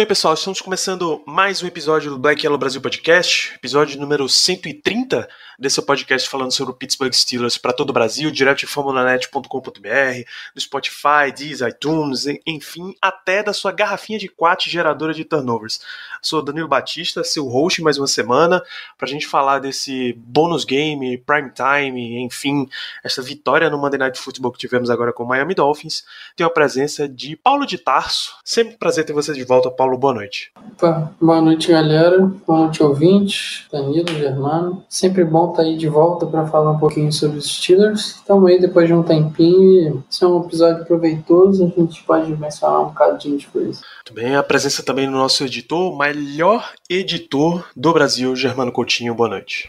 bem, pessoal, estamos começando mais um episódio do Black Yellow Brasil Podcast, episódio número 130 desse podcast falando sobre o Pittsburgh Steelers para todo o Brasil, direto de famulanet.com.br, do Spotify, Deezer, iTunes, enfim, até da sua garrafinha de quat geradora de turnovers. Sou Danilo Batista, seu host mais uma semana, para a gente falar desse bônus game, prime time, enfim, essa vitória no Monday Night Football que tivemos agora com o Miami Dolphins. Tenho a presença de Paulo de Tarso. Sempre prazer ter você de volta, Paulo. Boa noite. Opa, boa noite, galera. Boa noite, ouvintes. Danilo, Germano. Sempre bom estar aí de volta para falar um pouquinho sobre os Steelers. Estamos aí depois de um tempinho. Esse é um episódio proveitoso. A gente pode mencionar um bocadinho de coisa. Muito bem. A presença também do nosso editor, o melhor editor do Brasil, Germano Coutinho. Boa noite.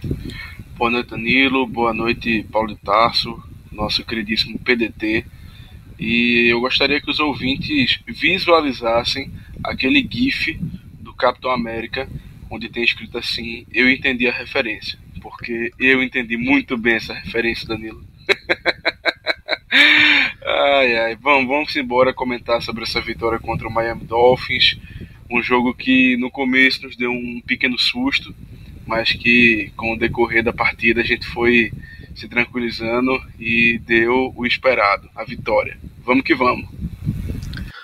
Boa noite, Danilo. Boa noite, Paulo de Tarso, nosso queridíssimo PDT. E eu gostaria que os ouvintes visualizassem aquele GIF do Capitão América, onde tem escrito assim: Eu entendi a referência. Porque eu entendi muito bem essa referência, Danilo. ai, ai. Vamos, vamos embora comentar sobre essa vitória contra o Miami Dolphins. Um jogo que no começo nos deu um pequeno susto, mas que com o decorrer da partida a gente foi se tranquilizando e deu o esperado, a vitória. Vamos que vamos.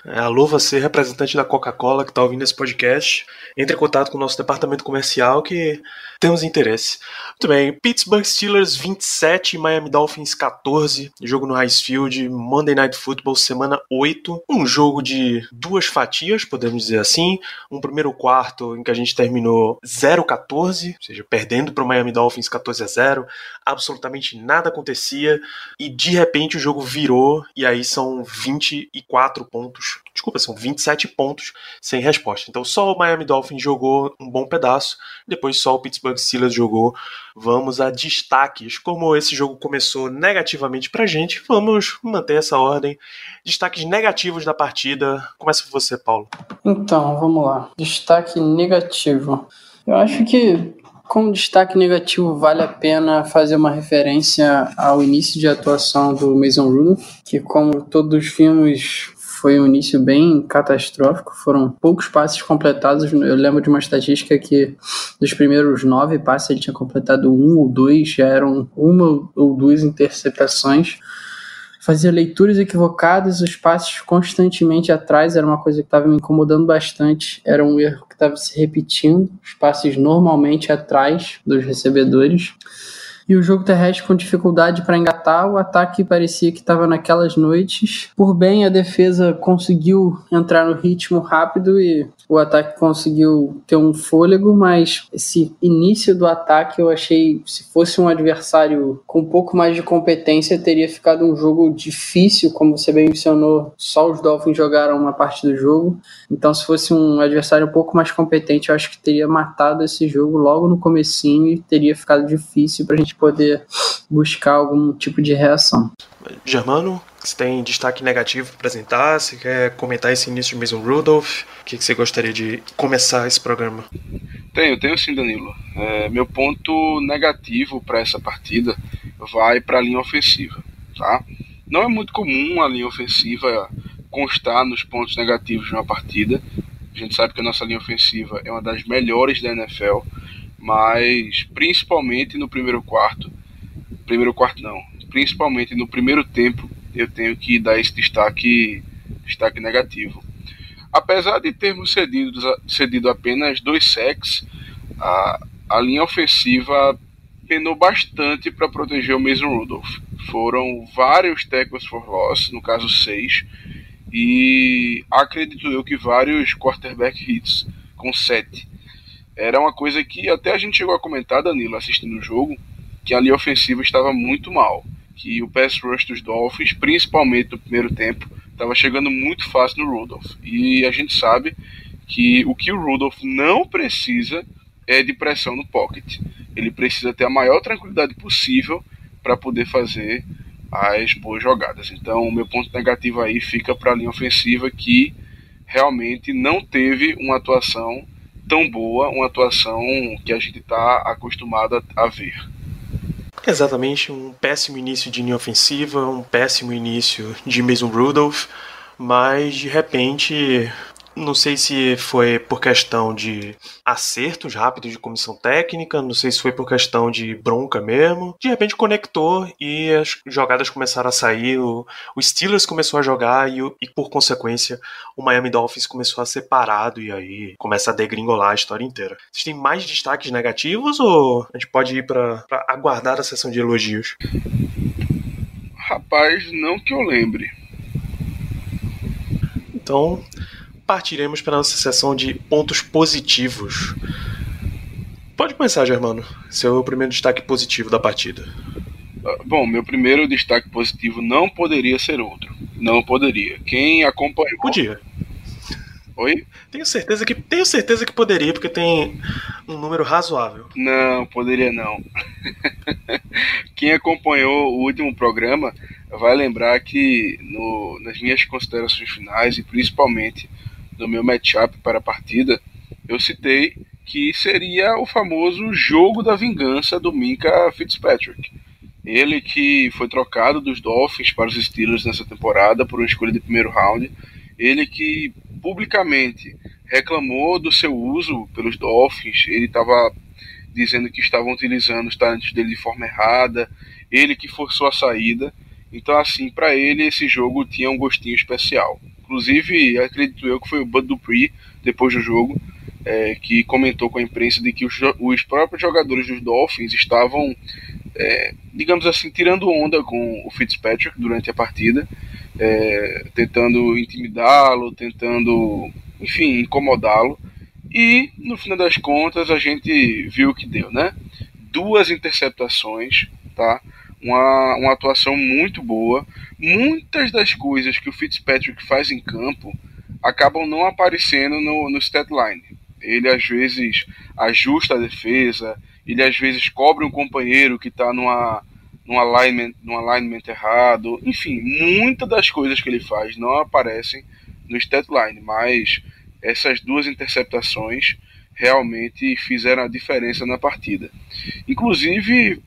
É, alô, você, representante da Coca-Cola que está ouvindo esse podcast, entre em contato com o nosso departamento comercial que temos interesse. Muito bem, Pittsburgh Steelers 27, Miami Dolphins 14, jogo no High Field, Monday Night Football, semana 8. Um jogo de duas fatias, podemos dizer assim. Um primeiro quarto em que a gente terminou 0-14, ou seja, perdendo para o Miami Dolphins 14 a 0. Absolutamente nada acontecia e de repente o jogo virou e aí são 24 pontos desculpa, são 27 pontos sem resposta. Então só o Miami Dolphins jogou um bom pedaço, depois só o Pittsburgh Steelers jogou. Vamos a destaques. Como esse jogo começou negativamente pra gente, vamos manter essa ordem. Destaques negativos da partida. Começa com você, Paulo. Então, vamos lá. Destaque negativo. Eu acho que como destaque negativo, vale a pena fazer uma referência ao início de atuação do Mason Rudolph, que, como todos vimos, foi um início bem catastrófico. Foram poucos passes completados. Eu lembro de uma estatística que dos primeiros nove passes ele tinha completado um ou dois, já eram uma ou duas interceptações. Fazia leituras equivocadas, os passes constantemente atrás era uma coisa que estava me incomodando bastante. Era um erro que estava se repetindo, os passes normalmente atrás dos recebedores e o jogo terrestre com dificuldade para engatar. O ataque parecia que estava naquelas noites. Por bem, a defesa conseguiu entrar no ritmo rápido e o ataque conseguiu ter um fôlego, mas esse início do ataque eu achei, se fosse um adversário com um pouco mais de competência, teria ficado um jogo difícil, como você bem mencionou, só os Dolphins jogaram uma parte do jogo. Então, se fosse um adversário um pouco mais competente, eu acho que teria matado esse jogo logo no comecinho e teria ficado difícil para a gente poder buscar algum tipo de reação. Germano, você tem destaque negativo para apresentar? Você quer comentar esse início de Mason Rudolph? O que você gostaria de começar esse programa? Tenho, tenho sim, Danilo. É, meu ponto negativo para essa partida vai para a linha ofensiva. Tá? Não é muito comum a linha ofensiva constar nos pontos negativos de uma partida. A gente sabe que a nossa linha ofensiva é uma das melhores da NFL, mas principalmente no primeiro quarto, primeiro quarto não, principalmente no primeiro tempo, eu tenho que dar esse destaque, destaque negativo. Apesar de termos cedido, cedido apenas dois sacks, a, a linha ofensiva penou bastante para proteger o Mason Rudolph. Foram vários tackles for loss, no caso seis, e acredito eu que vários quarterback hits, com sete. Era uma coisa que até a gente chegou a comentar, Danilo, assistindo o jogo, que a linha ofensiva estava muito mal que o pass rush dos Dolphins, principalmente no primeiro tempo, estava chegando muito fácil no Rudolph. E a gente sabe que o que o Rudolph não precisa é de pressão no pocket. Ele precisa ter a maior tranquilidade possível para poder fazer as boas jogadas. Então, o meu ponto negativo aí fica para a linha ofensiva que realmente não teve uma atuação tão boa, uma atuação que a gente está acostumado a ver. Exatamente, um péssimo início de linha ofensiva, um péssimo início de Mason Rudolph, mas de repente não sei se foi por questão de acertos rápidos de comissão técnica, não sei se foi por questão de bronca mesmo. De repente conectou e as jogadas começaram a sair, o, o Steelers começou a jogar e, e, por consequência o Miami Dolphins começou a ser parado e aí começa a degringolar a história inteira. Vocês têm mais destaques negativos ou a gente pode ir para aguardar a sessão de elogios? Rapaz, não que eu lembre. Então, partiremos para a nossa sessão de pontos positivos. Pode começar, Germano. Seu primeiro destaque positivo da partida. Ah, bom, meu primeiro destaque positivo não poderia ser outro. Não poderia. Quem acompanhou. Podia. Oi? Tenho certeza que tenho certeza que poderia, porque tem um número razoável. Não, poderia não. Quem acompanhou o último programa vai lembrar que no, nas minhas considerações finais e principalmente do meu matchup para a partida, eu citei que seria o famoso jogo da vingança do Minka Fitzpatrick. Ele que foi trocado dos Dolphins para os Steelers nessa temporada por uma escolha de primeiro round. Ele que publicamente reclamou do seu uso pelos Dolphins. Ele estava dizendo que estavam utilizando os talentos dele de forma errada. Ele que forçou a saída. Então, assim, para ele esse jogo tinha um gostinho especial. Inclusive, acredito eu que foi o Bud Dupree, depois do jogo, é, que comentou com a imprensa de que os, os próprios jogadores dos Dolphins estavam, é, digamos assim, tirando onda com o Fitzpatrick durante a partida, é, tentando intimidá-lo, tentando, enfim, incomodá-lo. E, no final das contas, a gente viu o que deu, né? Duas interceptações, tá? Uma, uma atuação muito boa. Muitas das coisas que o Fitzpatrick faz em campo acabam não aparecendo no, no stat line. Ele às vezes ajusta a defesa, ele às vezes cobre um companheiro que está numa, num, alignment, num alignment errado. Enfim, muitas das coisas que ele faz não aparecem no stat line, mas essas duas interceptações realmente fizeram a diferença na partida. Inclusive,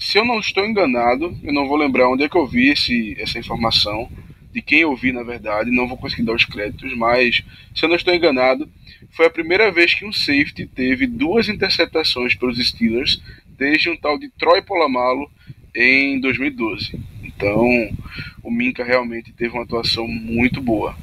se eu não estou enganado, eu não vou lembrar onde é que eu vi esse, essa informação, de quem eu vi na verdade, não vou conseguir dar os créditos, mas se eu não estou enganado, foi a primeira vez que um safety teve duas interceptações pelos Steelers desde um tal de Troy Polamalo em 2012. Então, o Minka realmente teve uma atuação muito boa.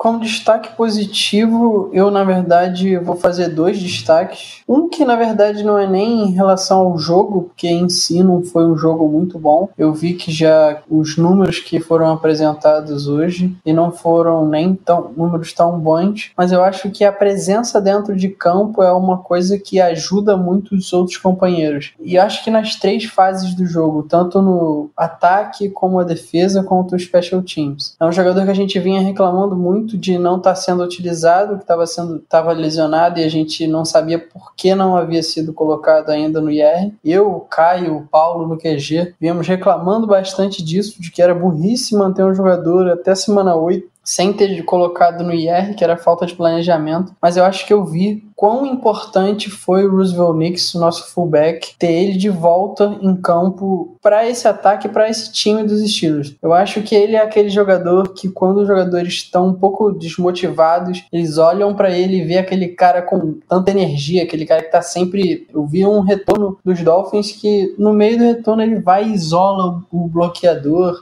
Como destaque positivo, eu na verdade vou fazer dois destaques. Um que na verdade não é nem em relação ao jogo, porque em si não foi um jogo muito bom. Eu vi que já os números que foram apresentados hoje e não foram nem tão números tão bons, mas eu acho que a presença dentro de campo é uma coisa que ajuda muito os outros companheiros. E acho que nas três fases do jogo, tanto no ataque como a defesa, quanto o special teams. É um jogador que a gente vinha reclamando muito muito de não estar tá sendo utilizado, que estava sendo estava lesionado e a gente não sabia por que não havia sido colocado ainda no IR. Eu, o Caio, o Paulo no QG, viemos reclamando bastante disso, de que era burrice manter um jogador até semana 8 sem ter colocado no IR, que era falta de planejamento, mas eu acho que eu vi quão importante foi o Roosevelt Nix, nosso fullback, ter ele de volta em campo para esse ataque, para esse time dos Steelers. Eu acho que ele é aquele jogador que quando os jogadores estão um pouco desmotivados, eles olham para ele e vê aquele cara com tanta energia, aquele cara que tá sempre, eu vi um retorno dos Dolphins que no meio do retorno ele vai e isola o bloqueador.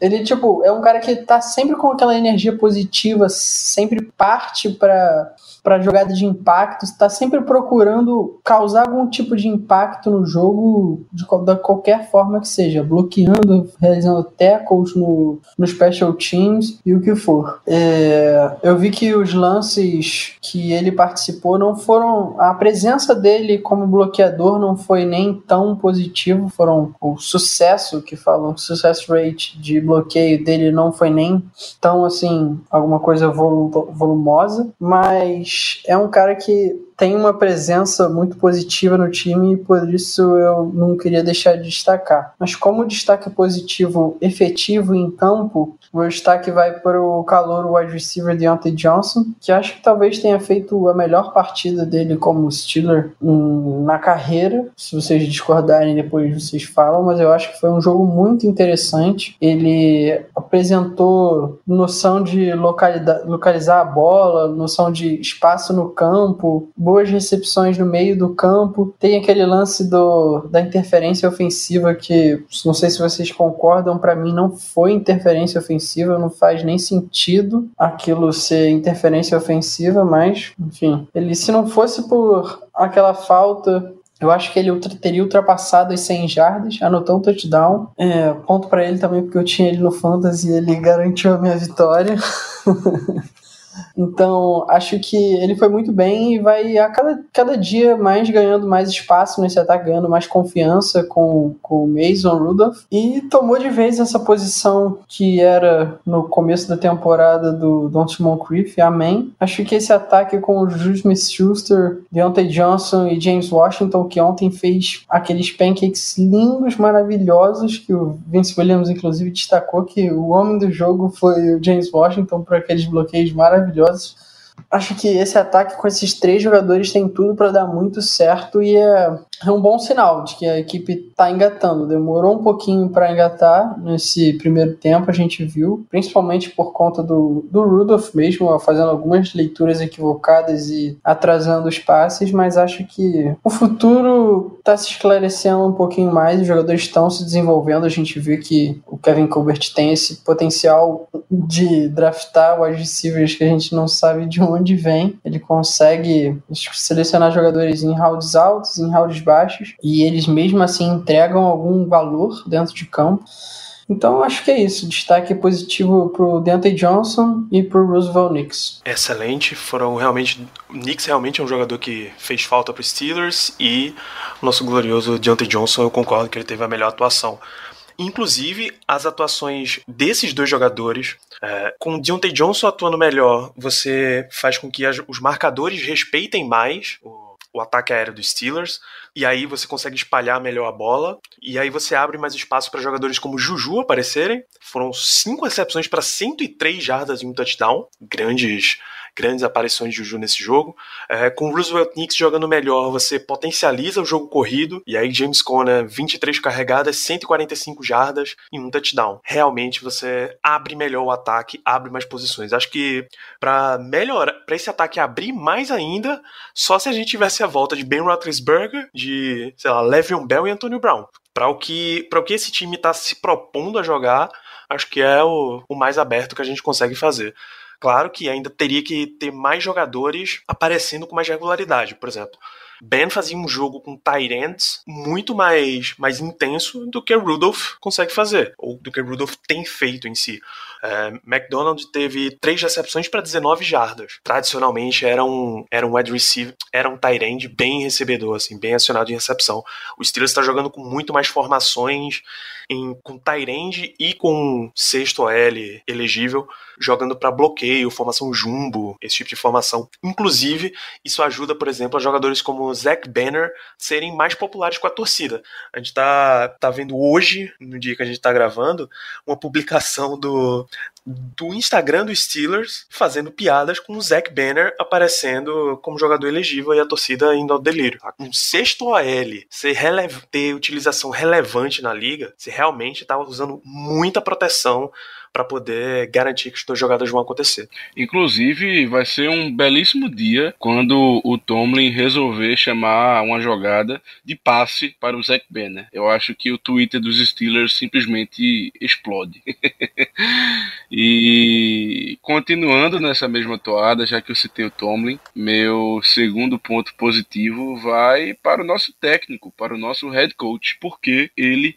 Ele, tipo, é um cara que tá sempre com aquela energia positiva, sempre parte para para jogada de impacto, está sempre procurando causar algum tipo de impacto no jogo de, de qualquer forma que seja, bloqueando, realizando tackles no, no special teams e o que for. É, eu vi que os lances que ele participou não foram. A presença dele como bloqueador não foi nem tão positivo, foram o sucesso que falam, o success rate de bloqueio dele não foi nem tão assim, alguma coisa volumosa, mas é um cara que tem uma presença muito positiva no time e por isso eu não queria deixar de destacar. Mas como destaque positivo efetivo em campo, o destaque vai para o calor wide receiver Deontay Johnson, que acho que talvez tenha feito a melhor partida dele como Steeler na carreira. Se vocês discordarem, depois vocês falam, mas eu acho que foi um jogo muito interessante. Ele apresentou noção de localizar a bola, noção de espaço no campo, boas recepções no meio do campo. Tem aquele lance do, da interferência ofensiva que, não sei se vocês concordam, para mim não foi interferência ofensiva, não faz nem sentido aquilo ser interferência ofensiva, mas, enfim, ele se não fosse por aquela falta eu acho que ele teria ultrapassado as 100 jardas, anotou um touchdown. É, ponto para ele também, porque eu tinha ele no Fantasy e ele garantiu a minha vitória. Então, acho que ele foi muito bem e vai a cada, cada dia mais ganhando mais espaço nesse ataque, ganhando mais confiança com, com o Mason Rudolph. E tomou de vez essa posição que era no começo da temporada do Don Moncrief, amém. Acho que esse ataque com o Juju Smith-Schuster, Deontay Johnson e James Washington, que ontem fez aqueles pancakes lindos, maravilhosos, que o Vince Williams, inclusive, destacou que o homem do jogo foi o James Washington por aqueles bloqueios maravilhosos maravilhosos. Acho que esse ataque com esses três jogadores tem tudo para dar muito certo e é é um bom sinal de que a equipe está engatando. Demorou um pouquinho para engatar nesse primeiro tempo, a gente viu, principalmente por conta do, do Rudolph mesmo, fazendo algumas leituras equivocadas e atrasando os passes, mas acho que o futuro está se esclarecendo um pouquinho mais, os jogadores estão se desenvolvendo, a gente viu que o Kevin Colbert tem esse potencial de draftar wide receivers que a gente não sabe de onde vem, ele consegue selecionar jogadores em rounds altos, em rounds baixos e eles mesmo assim entregam algum valor dentro de campo. Então acho que é isso. Destaque positivo pro Deontay Johnson e pro Roosevelt Knicks. Excelente. Foram realmente. O realmente é um jogador que fez falta pro Steelers e o nosso glorioso Deontay Johnson, eu concordo que ele teve a melhor atuação. Inclusive, as atuações desses dois jogadores, é, com o Deontay Johnson atuando melhor, você faz com que as, os marcadores respeitem mais o o ataque aéreo dos Steelers, e aí você consegue espalhar melhor a bola, e aí você abre mais espaço para jogadores como Juju aparecerem. Foram cinco recepções para 103 jardas e um touchdown, grandes grandes aparições de Juju nesse jogo. É, com Roosevelt Knicks jogando melhor, você potencializa o jogo corrido, e aí James Conner, 23 carregadas, 145 jardas e um touchdown. Realmente você abre melhor o ataque, abre mais posições. Acho que para melhorar, para esse ataque abrir mais ainda, só se a gente tivesse a volta de Ben Roethlisberger, de, sei lá, Le'Veon Bell e Antonio Brown. Para o que para o que esse time está se propondo a jogar, acho que é o, o mais aberto que a gente consegue fazer. Claro que ainda teria que ter mais jogadores aparecendo com mais regularidade. Por exemplo, Ben fazia um jogo com Tyrants muito mais, mais intenso do que Rudolph consegue fazer, ou do que Rudolph tem feito em si. É, McDonald teve três recepções para 19 jardas. Tradicionalmente era um, era um wide receiver, era um end bem recebedor, assim, bem acionado em recepção. O Steelers está jogando com muito mais formações, em, com end e com sexto OL elegível, jogando para bloqueio, formação jumbo, esse tipo de formação. Inclusive, isso ajuda, por exemplo, a jogadores como Zach Banner serem mais populares com a torcida. A gente tá, tá vendo hoje, no dia que a gente tá gravando, uma publicação do, do Instagram do Steelers fazendo piadas com o Zach Banner aparecendo como jogador elegível e a torcida indo ao delírio. Um sexto OL ser ter utilização relevante na liga, se realmente estava usando muita proteção para poder garantir que os dois jogadas vão acontecer. Inclusive, vai ser um belíssimo dia quando o Tomlin resolver chamar uma jogada de passe para o Zach Banner. Eu acho que o Twitter dos Steelers simplesmente explode. e continuando nessa mesma toada, já que eu citei o Tomlin, meu segundo ponto positivo vai para o nosso técnico, para o nosso head coach, porque ele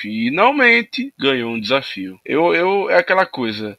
finalmente ganhou um desafio. Eu, eu é aquela coisa.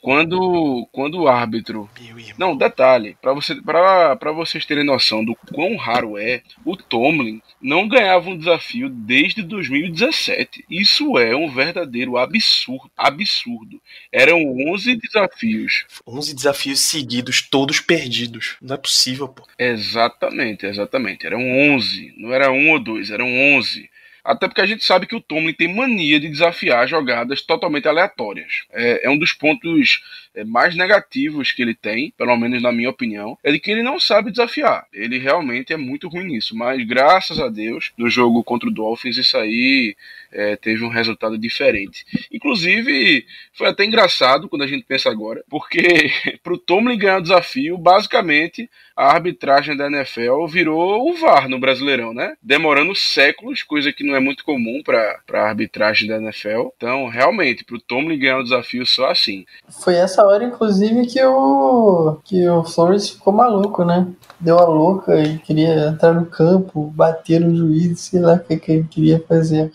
Quando, quando o árbitro. Não, detalhe, para você, pra, vocês terem noção do quão raro é, o Tomlin não ganhava um desafio desde 2017. Isso é um verdadeiro absurdo. Absurdo. Eram 11 desafios. 11 desafios seguidos, todos perdidos. Não é possível, pô. Exatamente, exatamente. Eram 11. Não era um ou dois, eram 11. Até porque a gente sabe que o Tomlin tem mania de desafiar jogadas totalmente aleatórias. É, é um dos pontos mais negativos que ele tem, pelo menos na minha opinião, é de que ele não sabe desafiar. Ele realmente é muito ruim nisso. Mas graças a Deus, no jogo contra o Dolphins, isso aí é, teve um resultado diferente. Inclusive, foi até engraçado quando a gente pensa agora, porque para o Tomlin ganhar o desafio, basicamente a arbitragem da NFL virou o VAR no Brasileirão, né? Demorando séculos, coisa que não é muito comum para a arbitragem da NFL. Então, realmente, para o Tomlin ganhar o desafio só assim. Foi essa hora, inclusive, que o, que o Flores ficou maluco, né? Deu a louca e queria entrar no campo, bater no juiz, sei lá o que, que ele queria fazer.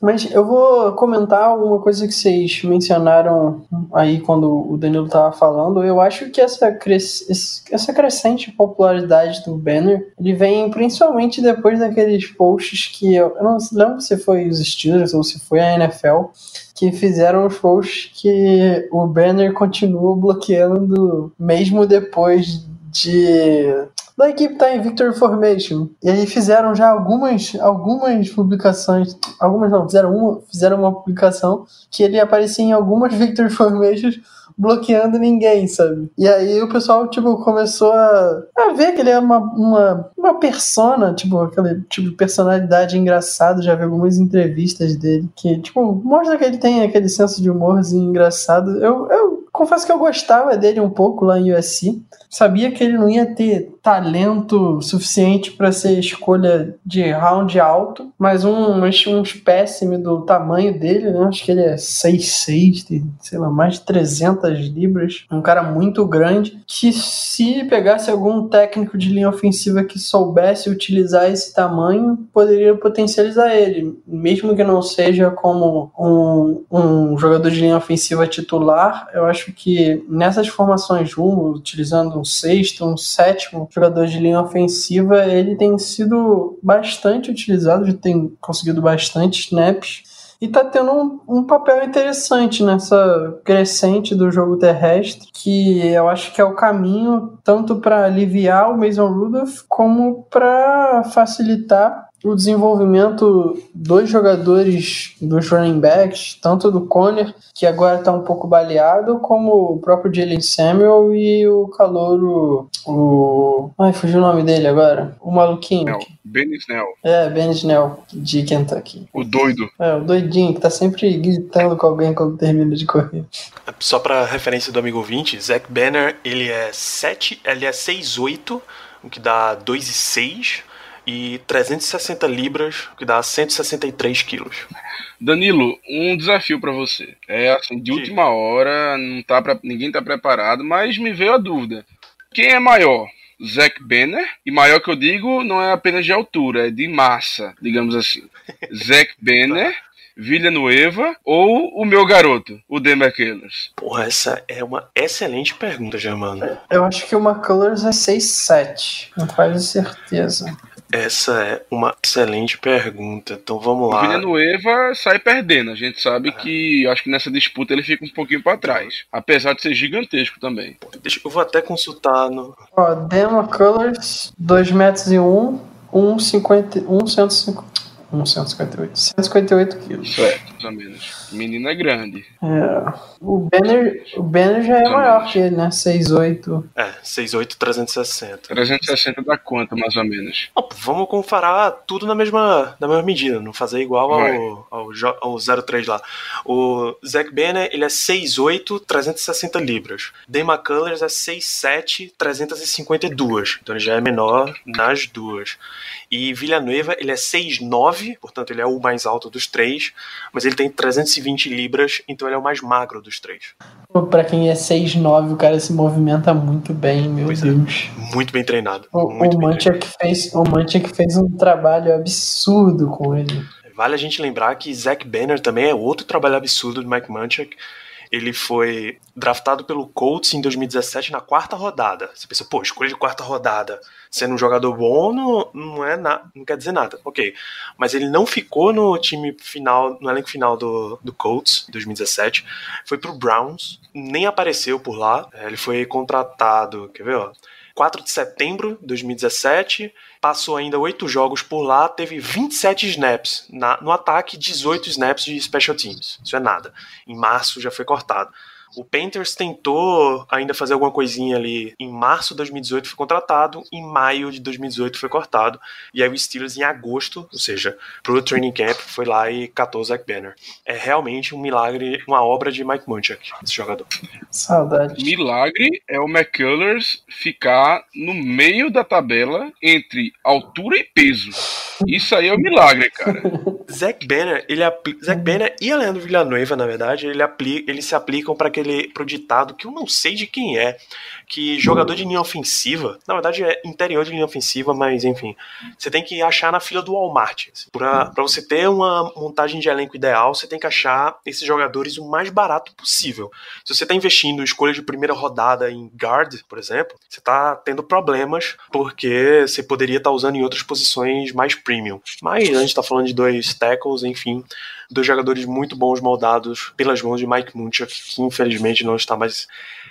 Mas eu vou comentar alguma coisa que vocês mencionaram aí quando o Danilo tava falando. Eu acho que essa, essa crescente popularidade do Banner, ele vem principalmente depois daqueles posts que eu, eu não lembro se foi os Steelers ou se foi a NFL, que fizeram os posts que o Banner continua bloqueando mesmo depois de da equipe tá em Victory Formation. E aí fizeram já algumas, algumas publicações, algumas não, fizeram uma, fizeram uma publicação que ele aparecia em algumas Victory Formations bloqueando ninguém, sabe? E aí o pessoal, tipo, começou a, a ver que ele é uma, uma, uma persona, tipo, aquele tipo de personalidade engraçada. Já vi algumas entrevistas dele que, tipo, mostra que ele tem aquele senso de humorzinho engraçado. Eu, eu confesso que eu gostava dele um pouco lá em USC. Sabia que ele não ia ter talento suficiente para ser escolha de round alto, mas um, um espécime do tamanho dele, né? Acho que ele é 6'6, tem, sei lá, mais de 300 libras. Um cara muito grande que se pegasse algum técnico de linha ofensiva que soubesse utilizar esse tamanho, poderia potencializar ele, mesmo que não seja como um, um jogador de linha ofensiva titular. Eu acho que nessas formações rumo, utilizando um sexto, um sétimo jogador de linha ofensiva, ele tem sido bastante utilizado, já tem conseguido bastante snaps e tá tendo um, um, papel interessante nessa crescente do jogo terrestre, que eu acho que é o caminho tanto para aliviar o Mason Rudolph como para facilitar o desenvolvimento dos jogadores, dos running backs, tanto do Conner, que agora está um pouco baleado, como o próprio Jalen Samuel e o calouro, o... Ai, fugiu o nome dele agora. O maluquinho. Snell. Ben Snell. É, Ben Snell, de Kentucky. O doido. É, o doidinho, que tá sempre gritando com alguém quando termina de correr. Só para referência do amigo ouvinte, Zach Banner, ele é 7, ele é 6'8", o que dá 2,6 e 360 libras, que dá 163 quilos. Danilo, um desafio para você. É assim, de última hora, não tá pra, ninguém tá preparado, mas me veio a dúvida. Quem é maior? Zack Banner, e maior que eu digo não é apenas de altura, é de massa, digamos assim. Zack Banner, Villanueva ou o meu garoto, o Denver Killers? Porra, essa é uma excelente pergunta, Germano. Eu acho que o McCullers é 6'7", não faz certeza. Essa é uma excelente pergunta. Então vamos lá. O Villanueva sai perdendo. A gente sabe é. que acho que nessa disputa ele fica um pouquinho para trás. Apesar de ser gigantesco também. Deixa, eu vou até consultar no. Ó, Demo Colors, 2 metros e 1, 1,50. 1,150. 158. 158 quilos. Isso é, mais ou menos. O menino é grande. É. O Banner, o Banner já é maior menos. que ele, né? 6'8". É, 6'8", 360. 360 dá quanto, mais ou menos? Oh, vamos comparar tudo na mesma, na mesma medida, não fazer igual ao, ao, ao 03 lá. O Zack Banner, ele é 6'8", 360 libras. Dave McCullers é 6'7", 352. Então ele já é menor nas duas. E Villanueva, ele é 6'9", portanto ele é o mais alto dos três, mas ele tem 320 libras, então ele é o mais magro dos três. Para quem é 6'9", o cara se movimenta muito bem, meu pois é. Deus. É, muito bem treinado. O, muito o Manchak fez, o fez um trabalho absurdo com ele. Vale a gente lembrar que Zack Banner também é outro trabalho absurdo do Mike Munchak. Ele foi draftado pelo Colts em 2017 na quarta rodada. Você pensa, pô, escolha de quarta rodada, sendo um jogador bom, não, não é na, não quer dizer nada. Ok. Mas ele não ficou no time final, no elenco final do, do Colts, 2017. Foi pro Browns, nem apareceu por lá. É, ele foi contratado, quer ver, ó? 4 de setembro de 2017, passou ainda oito jogos por lá, teve 27 snaps na, no ataque, 18 snaps de special teams. Isso é nada. Em março já foi cortado. O Panthers tentou ainda fazer alguma coisinha ali em março de 2018, foi contratado, em maio de 2018 foi cortado, e aí o Steelers em agosto, ou seja, pro training camp, foi lá e catou o Zach Banner. É realmente um milagre, uma obra de Mike Munchak, esse jogador. Saudade. Milagre é o McCullers ficar no meio da tabela entre altura e peso. Isso aí é um milagre, cara. Zach Banner, ele. Zach Banner e a Leandro Villanueva, na verdade, ele apli... eles se aplicam para aquele pro ditado que eu não sei de quem é, que jogador de linha ofensiva, na verdade é interior de linha ofensiva, mas enfim, você tem que achar na fila do Walmart. Assim. Você ter uma montagem de elenco ideal, você tem que achar esses jogadores o mais barato possível. Se você está investindo escolha de primeira rodada em guard, por exemplo, você está tendo problemas porque você poderia estar tá usando em outras posições mais premium. Mas a gente está falando de dois tackles, enfim, dois jogadores muito bons moldados pelas mãos de Mike Munchak, que infelizmente não está mais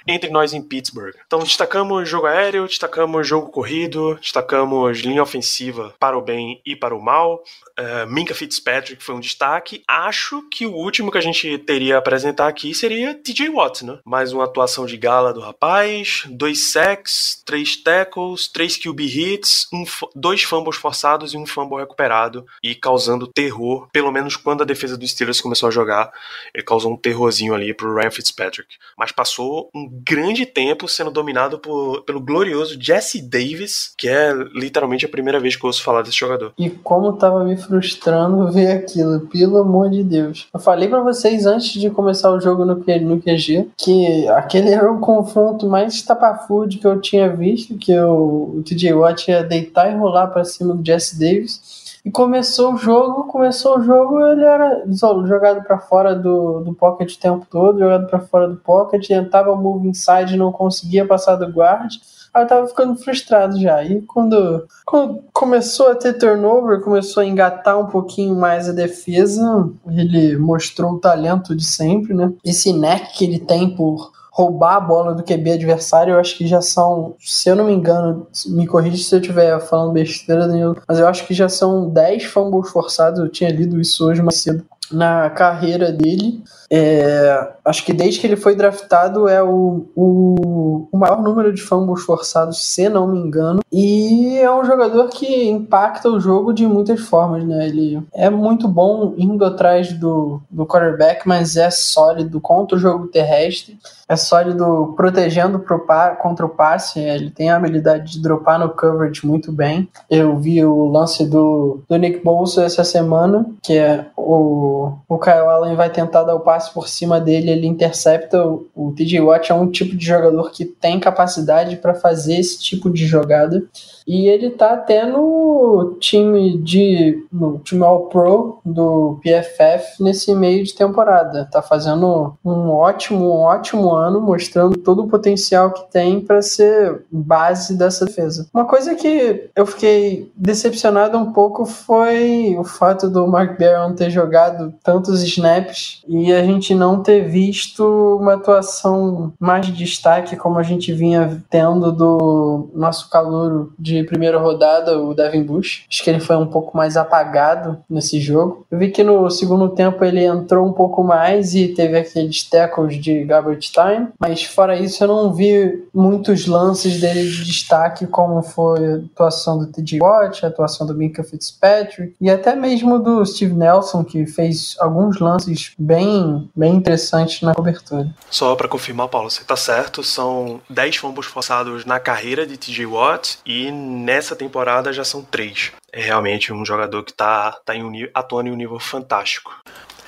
entre nós em Pittsburgh. Então destacamos jogo aéreo, destacamos jogo corrido, destacamos linha ofensiva para o bem e para o mal. Uh, Minka Fitzpatrick foi um destaque. Acho que o último que a gente teria a apresentar aqui seria TJ Watt, né? Mais uma atuação de gala do rapaz, dois sacks, três tackles, três QB hits, um, dois fumbles forçados e um fumble recuperado e causando terror, pelo menos quando a defesa do Steelers começou a jogar, ele causou um terrorzinho ali pro Ryan Fitzpatrick. Mas passou um grande tempo sendo dominado por, pelo glorioso Jesse Davis, que é literalmente a primeira vez que eu ouço falar desse jogador. E como tava me frustrando ver aquilo, pelo amor de Deus. Eu falei para vocês antes de começar o jogo no, no QG que aquele era o confronto mais estapafúrdio que eu tinha visto, que o, o TJ Watt ia deitar e rolar para cima do Jesse Davis. E começou o jogo, começou o jogo, ele era jogado para fora do, do pocket o tempo todo, jogado para fora do pocket, tentava move inside, não conseguia passar do guard. Aí eu tava ficando frustrado já. E quando, quando começou a ter turnover, começou a engatar um pouquinho mais a defesa, ele mostrou o talento de sempre, né? Esse neck que ele tem por roubar a bola do QB adversário, eu acho que já são, se eu não me engano, me corrija se eu estiver falando besteira, Danilo, mas eu acho que já são 10 fumbles forçados, eu tinha lido isso hoje mais cedo na carreira dele. É, acho que desde que ele foi draftado é o, o, o, maior número de fumbles forçados, se não me engano. E é um jogador que impacta o jogo de muitas formas, né? Ele é muito bom indo atrás do, do quarterback, mas é sólido contra o jogo terrestre. É sólido protegendo pro, contra o passe. Ele tem a habilidade de dropar no coverage muito bem. Eu vi o lance do, do Nick Bolsa essa semana, que é o, o Kyle Allen vai tentar dar o passe por cima dele, ele intercepta. O, o TJ Watt é um tipo de jogador que tem capacidade para fazer esse tipo de jogada. E ele tá até no time de no time All Pro do PFF nesse meio de temporada. Tá fazendo um ótimo, um ótimo ano, mostrando todo o potencial que tem para ser base dessa defesa. Uma coisa que eu fiquei decepcionado um pouco foi o fato do Mark Barron ter jogado tantos snaps e a gente não ter visto uma atuação mais de destaque como a gente vinha tendo do nosso calouro de primeira rodada, o Devin Bush. Acho que ele foi um pouco mais apagado nesse jogo. Eu vi que no segundo tempo ele entrou um pouco mais e teve aqueles tackles de garbage time, mas fora isso eu não vi muitos lances dele de destaque, como foi a atuação do T.J. Watt, a atuação do Minka Fitzpatrick e até mesmo do Steve Nelson, que fez alguns lances bem, bem interessantes na cobertura. Só para confirmar, Paulo, você tá certo, são 10 fumbles forçados na carreira de T.J. Watt e nessa temporada já são três. É realmente um jogador que está tá em um, atuando em um nível fantástico.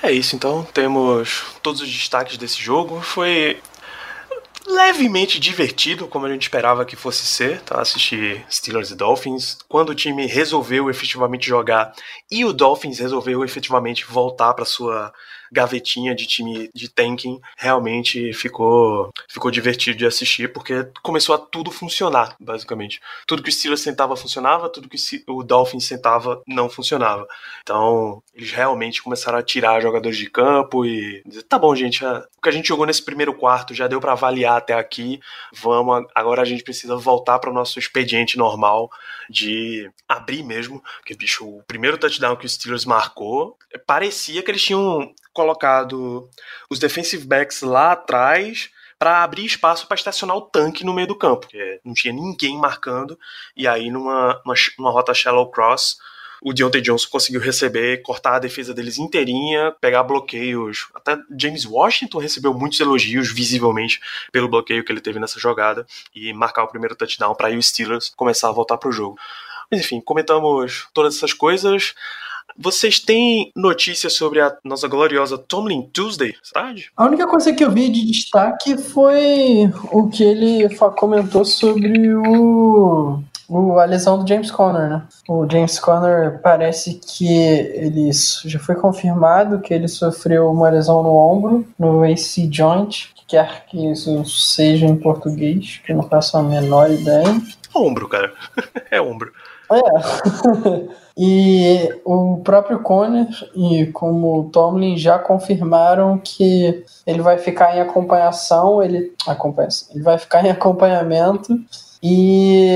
É isso, então temos todos os destaques desse jogo. Foi levemente divertido, como a gente esperava que fosse ser, tá? Assistir Steelers e Dolphins. Quando o time resolveu efetivamente jogar e o Dolphins resolveu efetivamente voltar para sua gavetinha de time de tanking, realmente ficou, ficou divertido de assistir, porque começou a tudo funcionar, basicamente. Tudo que o Steelers tentava funcionava, tudo que o Dolphins tentava não funcionava. Então, eles realmente começaram a tirar jogadores de campo e dizer, tá bom, gente, o que a gente jogou nesse primeiro quarto já deu para avaliar até aqui, vamos, agora a gente precisa voltar para o nosso expediente normal de abrir mesmo, porque, bicho, o primeiro touchdown que o Steelers marcou, parecia que eles tinham colocado os defensive backs lá atrás para abrir espaço para estacionar o tanque no meio do campo, não tinha ninguém marcando, e aí numa uma, uma rota shallow cross, o Deontay Johnson conseguiu receber, cortar a defesa deles inteirinha, pegar bloqueios. Até James Washington recebeu muitos elogios, visivelmente, pelo bloqueio que ele teve nessa jogada e marcar o primeiro touchdown para aí o Steelers começar a voltar para o jogo. Mas enfim, comentamos todas essas coisas. Vocês têm notícias sobre a nossa gloriosa Tomlin Tuesday, sabe? A única coisa que eu vi de destaque foi o que ele comentou sobre o o, a lesão do James Conner, né? O James Conner parece que ele já foi confirmado que ele sofreu uma lesão no ombro, no AC joint, que quer que isso seja em português, que eu não faço a menor ideia. Ombro, cara. é ombro. É. e o próprio Conner e como o Tomlin já confirmaram que ele vai ficar em acompanhação, ele acompanha, ele vai ficar em acompanhamento e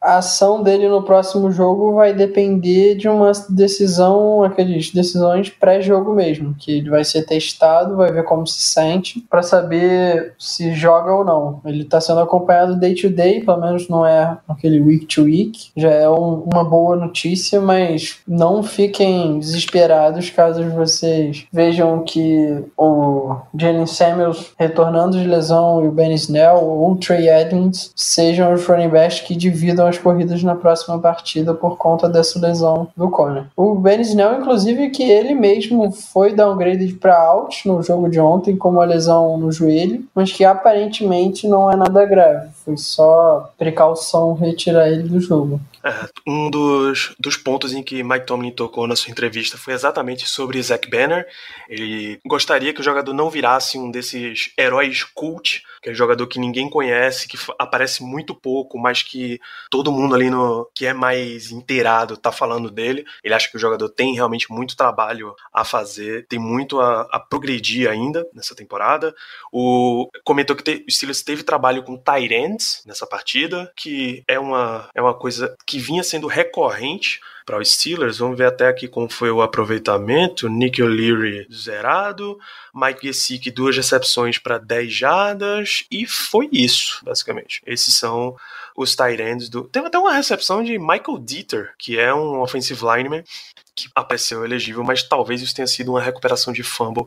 a ação dele no próximo jogo vai depender de uma decisão, aqueles decisões pré-jogo mesmo, que ele vai ser testado, vai ver como se sente para saber se joga ou não. Ele está sendo acompanhado day to day, pelo menos não é aquele week to week. Já é um, uma boa notícia, mas não fiquem desesperados caso vocês vejam que o Jalen Samuels retornando de lesão e o Ben Snell ou o Trey Edmonds sejam os running backs que dividam as corridas na próxima partida por conta dessa lesão do Conner. O Ben Snell, inclusive, que ele mesmo foi downgraded para out no jogo de ontem com uma lesão no joelho, mas que aparentemente não é nada grave. Foi só precaução retirar ele do jogo. É, um dos, dos pontos em que Mike Tomlin tocou na sua entrevista foi exatamente sobre Zach Banner. Ele gostaria que o jogador não virasse um desses heróis cult, aquele jogador que ninguém conhece, que aparece muito pouco, mas que todo mundo ali no que é mais inteirado tá falando dele. Ele acha que o jogador tem realmente muito trabalho a fazer, tem muito a, a progredir ainda nessa temporada. O comentou que o Steelers teve trabalho com Tyrants nessa partida, que é uma, é uma coisa que vinha sendo recorrente para os Steelers. Vamos ver até aqui como foi o aproveitamento. Nick O'Leary zerado, Mike Gesicki duas recepções para 10 jardas e foi isso, basicamente. Esses são os tight ends do... Tem até uma recepção de Michael Dieter, que é um offensive lineman que apareceu elegível, mas talvez isso tenha sido uma recuperação de fumble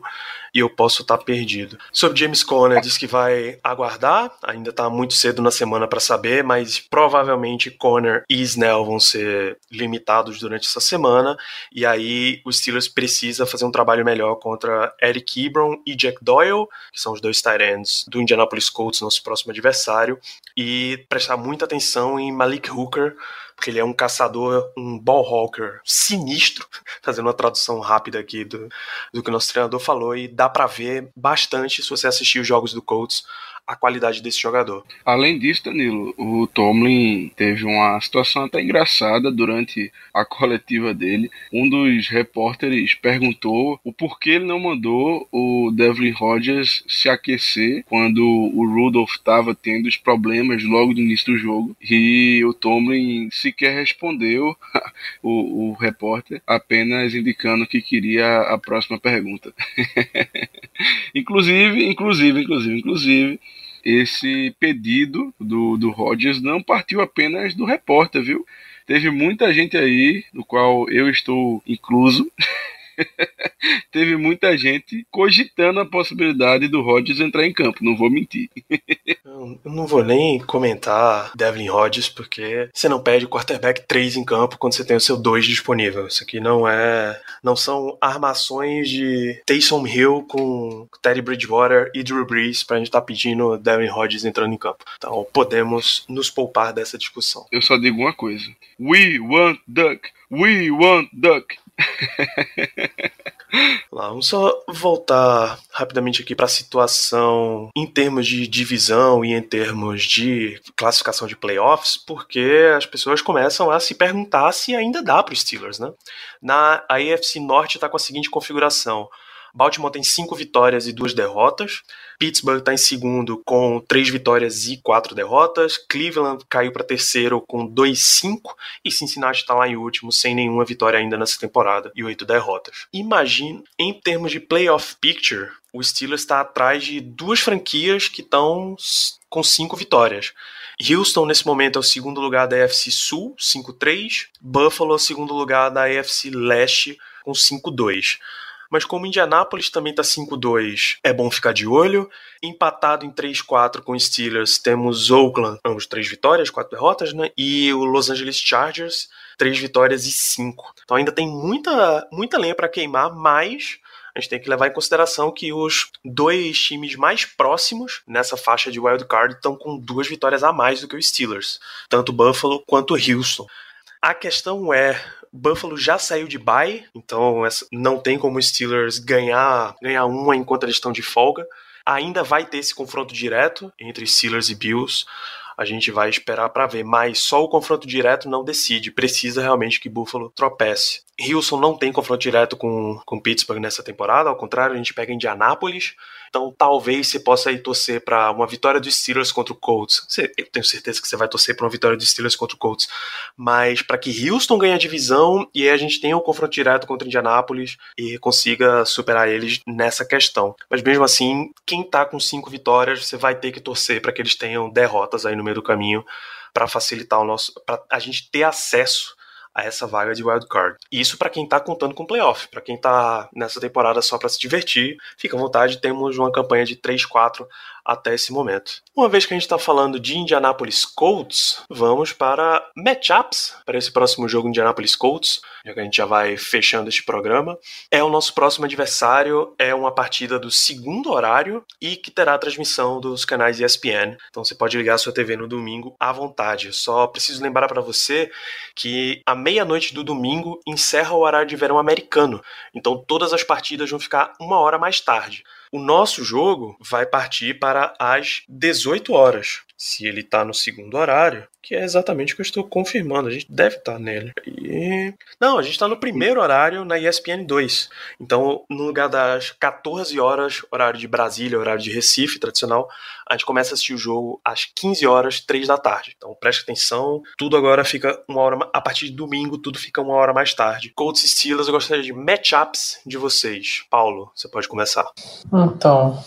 e eu posso estar tá perdido. Sobre James Conner, diz que vai aguardar, ainda está muito cedo na semana para saber, mas provavelmente Conner e Snell vão ser limitados durante essa semana. E aí o Steelers precisa fazer um trabalho melhor contra Eric Ebron e Jack Doyle, que são os dois tight ends do Indianapolis Colts, nosso próximo adversário, e prestar muita atenção em Malik Hooker, porque ele é um caçador, um ball hawker sinistro, fazendo uma tradução rápida aqui do, do que o nosso treinador falou, e dá para ver bastante se você assistir os jogos do Colts a qualidade desse jogador. Além disso, Danilo, o Tomlin teve uma situação até engraçada durante a coletiva dele. Um dos repórteres perguntou o porquê ele não mandou o Devlin Rodgers se aquecer quando o Rudolph estava tendo os problemas logo no início do jogo. E o Tomlin sequer respondeu o, o repórter, apenas indicando que queria a próxima pergunta. inclusive, inclusive, inclusive, inclusive esse pedido do, do Rogers não partiu apenas do repórter, viu? Teve muita gente aí, do qual eu estou incluso, teve muita gente cogitando a possibilidade do Rodgers entrar em campo, não vou mentir. eu não vou nem comentar Devlin Rodgers, porque você não pede o quarterback 3 em campo quando você tem o seu 2 disponível. Isso aqui não é. Não são armações de Taysom Hill com Teddy Bridgewater e Drew Brees pra gente estar tá pedindo Devlin Rodgers entrando em campo. Então podemos nos poupar dessa discussão. Eu só digo uma coisa: We want duck! We want duck! Lá, vamos só voltar rapidamente aqui para a situação em termos de divisão e em termos de classificação de playoffs, porque as pessoas começam a se perguntar se ainda dá para os Steelers, né? Na a AFC Norte está com a seguinte configuração: Baltimore tem cinco vitórias e duas derrotas. Pittsburgh está em segundo com três vitórias e quatro derrotas. Cleveland caiu para terceiro com 2-5 e Cincinnati está lá em último sem nenhuma vitória ainda nessa temporada e oito derrotas. Imagine, em termos de playoff picture, o Steelers está atrás de duas franquias que estão com cinco vitórias. Houston, nesse momento, é o segundo lugar da AFC Sul, 5-3. Buffalo, é o segundo lugar da AFC Leste, com 5-2. Mas como Indianápolis também tá 5-2, é bom ficar de olho. Empatado em 3-4 com Steelers, temos Oakland, ambos três vitórias, quatro derrotas, né? E o Los Angeles Chargers, três vitórias e cinco. Então ainda tem muita, muita lenha para queimar, mas a gente tem que levar em consideração que os dois times mais próximos nessa faixa de wild card estão com duas vitórias a mais do que os Steelers, tanto Buffalo quanto Houston. A questão é, Buffalo já saiu de bye, então não tem como os Steelers ganhar, ganhar uma enquanto eles estão de folga. Ainda vai ter esse confronto direto entre Steelers e Bills. A gente vai esperar para ver, mas só o confronto direto não decide. Precisa realmente que Buffalo tropece. Houston não tem confronto direto com, com Pittsburgh nessa temporada, ao contrário, a gente pega Indianápolis então talvez você possa ir torcer para uma vitória dos Steelers contra o Colts. Eu tenho certeza que você vai torcer para uma vitória dos Steelers contra o Colts. Mas para que Houston ganhe a divisão e aí a gente tenha um confronto direto contra Indianápolis e consiga superar eles nessa questão. Mas mesmo assim, quem tá com cinco vitórias, você vai ter que torcer para que eles tenham derrotas aí no meio do caminho para facilitar o nosso, para a gente ter acesso a essa vaga de wild card. Isso para quem está contando com playoff, para quem está nessa temporada só para se divertir, fica à vontade, temos uma campanha de 3-4 até esse momento. Uma vez que a gente está falando de Indianapolis Colts, vamos para matchups para esse próximo jogo Indianapolis Colts, já que a gente já vai fechando este programa. É o nosso próximo adversário, é uma partida do segundo horário e que terá a transmissão dos canais ESPN. Então você pode ligar a sua TV no domingo à vontade. Só preciso lembrar para você que a meia-noite do domingo encerra o horário de verão americano. Então todas as partidas vão ficar uma hora mais tarde. O nosso jogo vai partir para as 18 horas. Se ele está no segundo horário, que é exatamente o que eu estou confirmando. A gente deve estar tá nele. E... Não, a gente está no primeiro horário na ESPN 2. Então, no lugar das 14 horas, horário de Brasília, horário de Recife, tradicional, a gente começa a assistir o jogo às 15 horas, 3 da tarde. Então, preste atenção. Tudo agora fica uma hora. A partir de domingo, tudo fica uma hora mais tarde. Colts e Steelers, eu gostaria de matchups de vocês. Paulo, você pode começar. Então,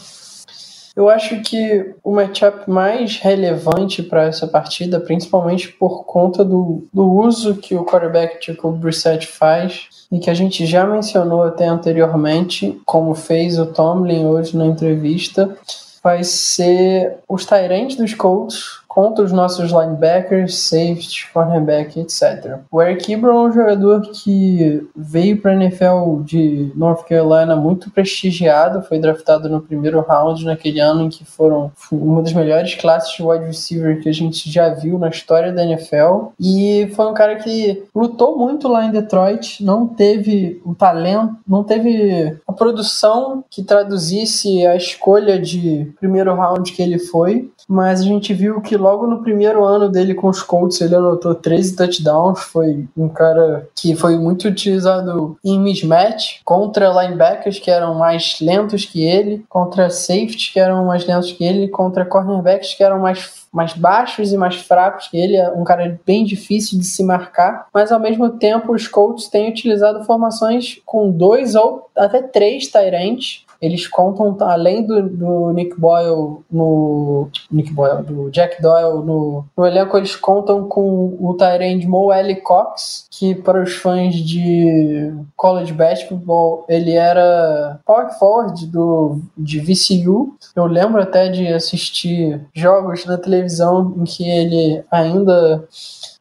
eu acho que o matchup mais relevante para essa partida, principalmente por conta do, do uso que o quarterback Jacob Brissett faz, e que a gente já mencionou até anteriormente, como fez o Tomlin hoje na entrevista, vai ser os Tyrants dos Colts contra os nossos linebackers, safety, cornerback, etc. O Eric Ebron é um jogador que veio para a NFL de North Carolina muito prestigiado, foi draftado no primeiro round naquele ano em que foram uma das melhores classes de wide receiver que a gente já viu na história da NFL e foi um cara que lutou muito lá em Detroit, não teve o talento, não teve a produção que traduzisse a escolha de primeiro round que ele foi, mas a gente viu que logo no primeiro ano dele com os Colts ele anotou 13 touchdowns. Foi um cara que foi muito utilizado em mismatch contra linebackers que eram mais lentos que ele, contra safeties que eram mais lentos que ele, contra cornerbacks que eram mais mais baixos e mais fracos que ele, é um cara bem difícil de se marcar, mas ao mesmo tempo os Colts têm utilizado formações com dois ou até três Tyrants eles contam, além do, do Nick Boyle no. Nick Boyle, do Jack Doyle no, no elenco, eles contam com o Tyrande Mo L. Cox, que para os fãs de college basketball, ele era power forward do, de VCU. Eu lembro até de assistir jogos na televisão em que ele ainda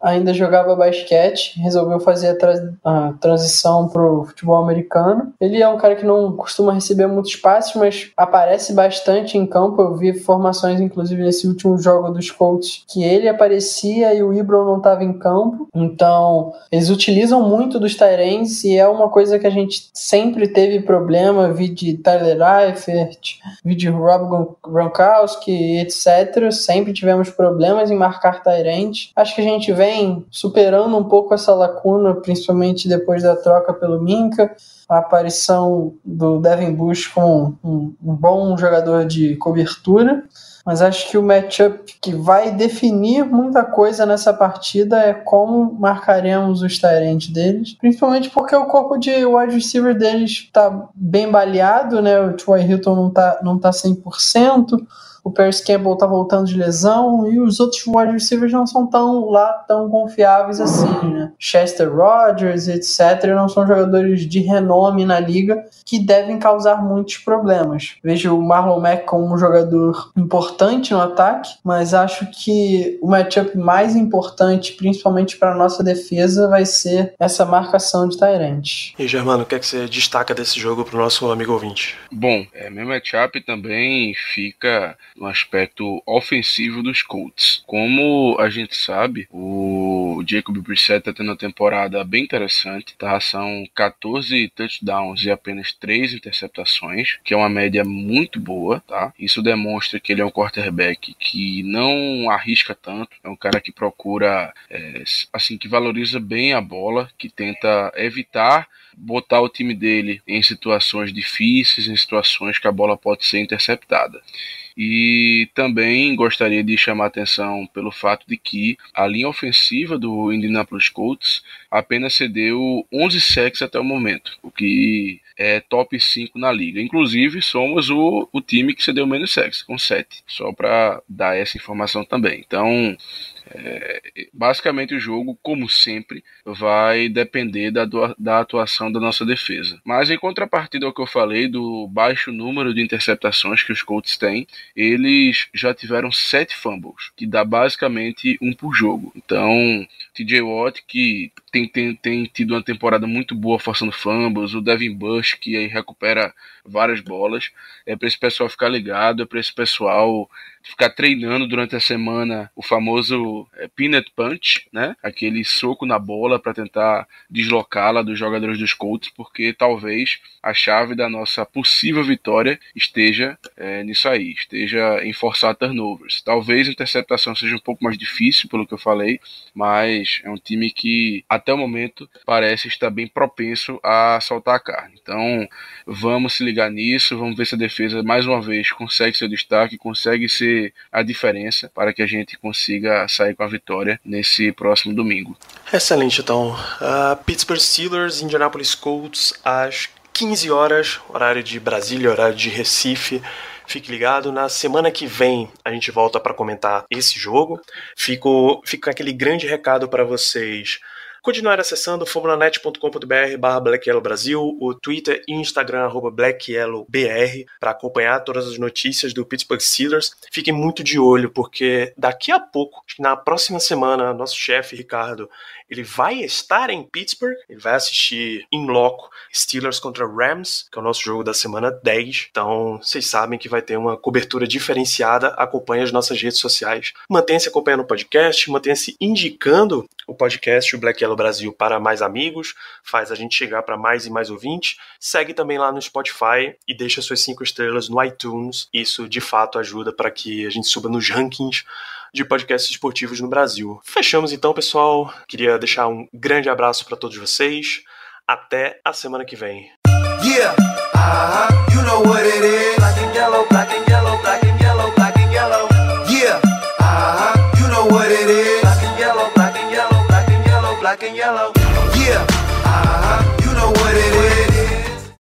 ainda jogava basquete, resolveu fazer a, tra a transição pro futebol americano. Ele é um cara que não costuma receber muitos muitos passes, mas aparece bastante em campo. Eu vi formações, inclusive, nesse último jogo dos Colts, que ele aparecia e o Ibron não estava em campo. Então, eles utilizam muito dos Tyrants e é uma coisa que a gente sempre teve problema. Vi de Tyler Eifert, vi de Rob Gronkowski, etc. Sempre tivemos problemas em marcar Tyrant. Acho que a gente vem superando um pouco essa lacuna, principalmente depois da troca pelo Minka a aparição do Devin Bush como um, um, bom jogador de cobertura, mas acho que o matchup que vai definir muita coisa nessa partida é como marcaremos os Tyrants deles, principalmente porque o corpo de wide receiver deles está bem baleado, né? O Troy Hilton não está não tá 100%, o Paris Campbell tá voltando de lesão e os outros wide receivers não são tão lá tão confiáveis assim, né? Chester Rogers, etc, não são jogadores de renome na liga que devem causar muitos problemas. Vejo o Marlon Mack como um jogador importante no ataque, mas acho que o matchup mais importante, principalmente para nossa defesa, vai ser essa marcação de Tyrant. E Germano, o que é que você destaca desse jogo para o nosso amigo ouvinte? Bom, é, meu matchup também fica no aspecto ofensivo dos Colts. Como a gente sabe, o Jacob Brissett está tendo uma temporada bem interessante, tá? São 14 touchdowns e apenas 3 interceptações, que é uma média muito boa, tá? Isso demonstra que ele é um quarterback que não arrisca tanto, é um cara que procura, é, assim, que valoriza bem a bola, que tenta evitar botar o time dele em situações difíceis, em situações que a bola pode ser interceptada. E também gostaria de chamar atenção pelo fato de que a linha ofensiva do Indianapolis Colts apenas cedeu 11 sacks até o momento, o que é top 5 na liga. Inclusive, somos o, o time que cedeu menos sacks, com 7. Só para dar essa informação também. Então, é, basicamente, o jogo, como sempre, vai depender da, da atuação da nossa defesa. Mas, em contrapartida ao que eu falei do baixo número de interceptações que os Colts têm, eles já tiveram sete fumbles, que dá basicamente um por jogo. Então, TJ Watt, que tem, tem, tem tido uma temporada muito boa forçando fumbles, o Devin Bush, que aí recupera várias bolas. É para esse pessoal ficar ligado, é para esse pessoal ficar treinando durante a semana o famoso é, peanut punch, né? Aquele soco na bola para tentar deslocá-la dos jogadores dos Colts, porque talvez a chave da nossa possível vitória esteja é, nisso aí, esteja em forçar turnovers. Talvez a interceptação seja um pouco mais difícil, pelo que eu falei, mas é um time que até o momento parece estar bem propenso a soltar a carne. Então vamos se ligar nisso, vamos ver se a defesa mais uma vez consegue seu destaque, consegue ser a diferença para que a gente consiga sair com a vitória nesse próximo domingo. Excelente, então. Uh, Pittsburgh Steelers, Indianapolis Colts, às 15 horas, horário de Brasília, horário de Recife. Fique ligado, na semana que vem a gente volta para comentar esse jogo. Fico, fica aquele grande recado para vocês continuar acessando formulanet.com.br barra Brasil, o Twitter e Instagram arroba Black Yellow BR para acompanhar todas as notícias do Pittsburgh Steelers. Fiquem muito de olho, porque daqui a pouco, na próxima semana, nosso chefe Ricardo ele vai estar em Pittsburgh, ele vai assistir em loco Steelers contra Rams, que é o nosso jogo da semana 10. Então, vocês sabem que vai ter uma cobertura diferenciada. Acompanhe as nossas redes sociais. Mantenha-se acompanhando o podcast, mantenha-se indicando o podcast o Black Yellow Brasil para mais amigos, faz a gente chegar para mais e mais ouvintes. Segue também lá no Spotify e deixa suas cinco estrelas no iTunes. Isso de fato ajuda para que a gente suba nos rankings de podcasts esportivos no Brasil. Fechamos então, pessoal. Queria deixar um grande abraço para todos vocês. Até a semana que vem. Yeah. Uh-huh. You know what it is. Black and yellow, black and yellow, black and yellow, black and yellow. Yeah. Uh-huh. You know what it is. Black and yellow, black and yellow, black and yellow, black and yellow. Yeah. Uh -huh. you know what it is.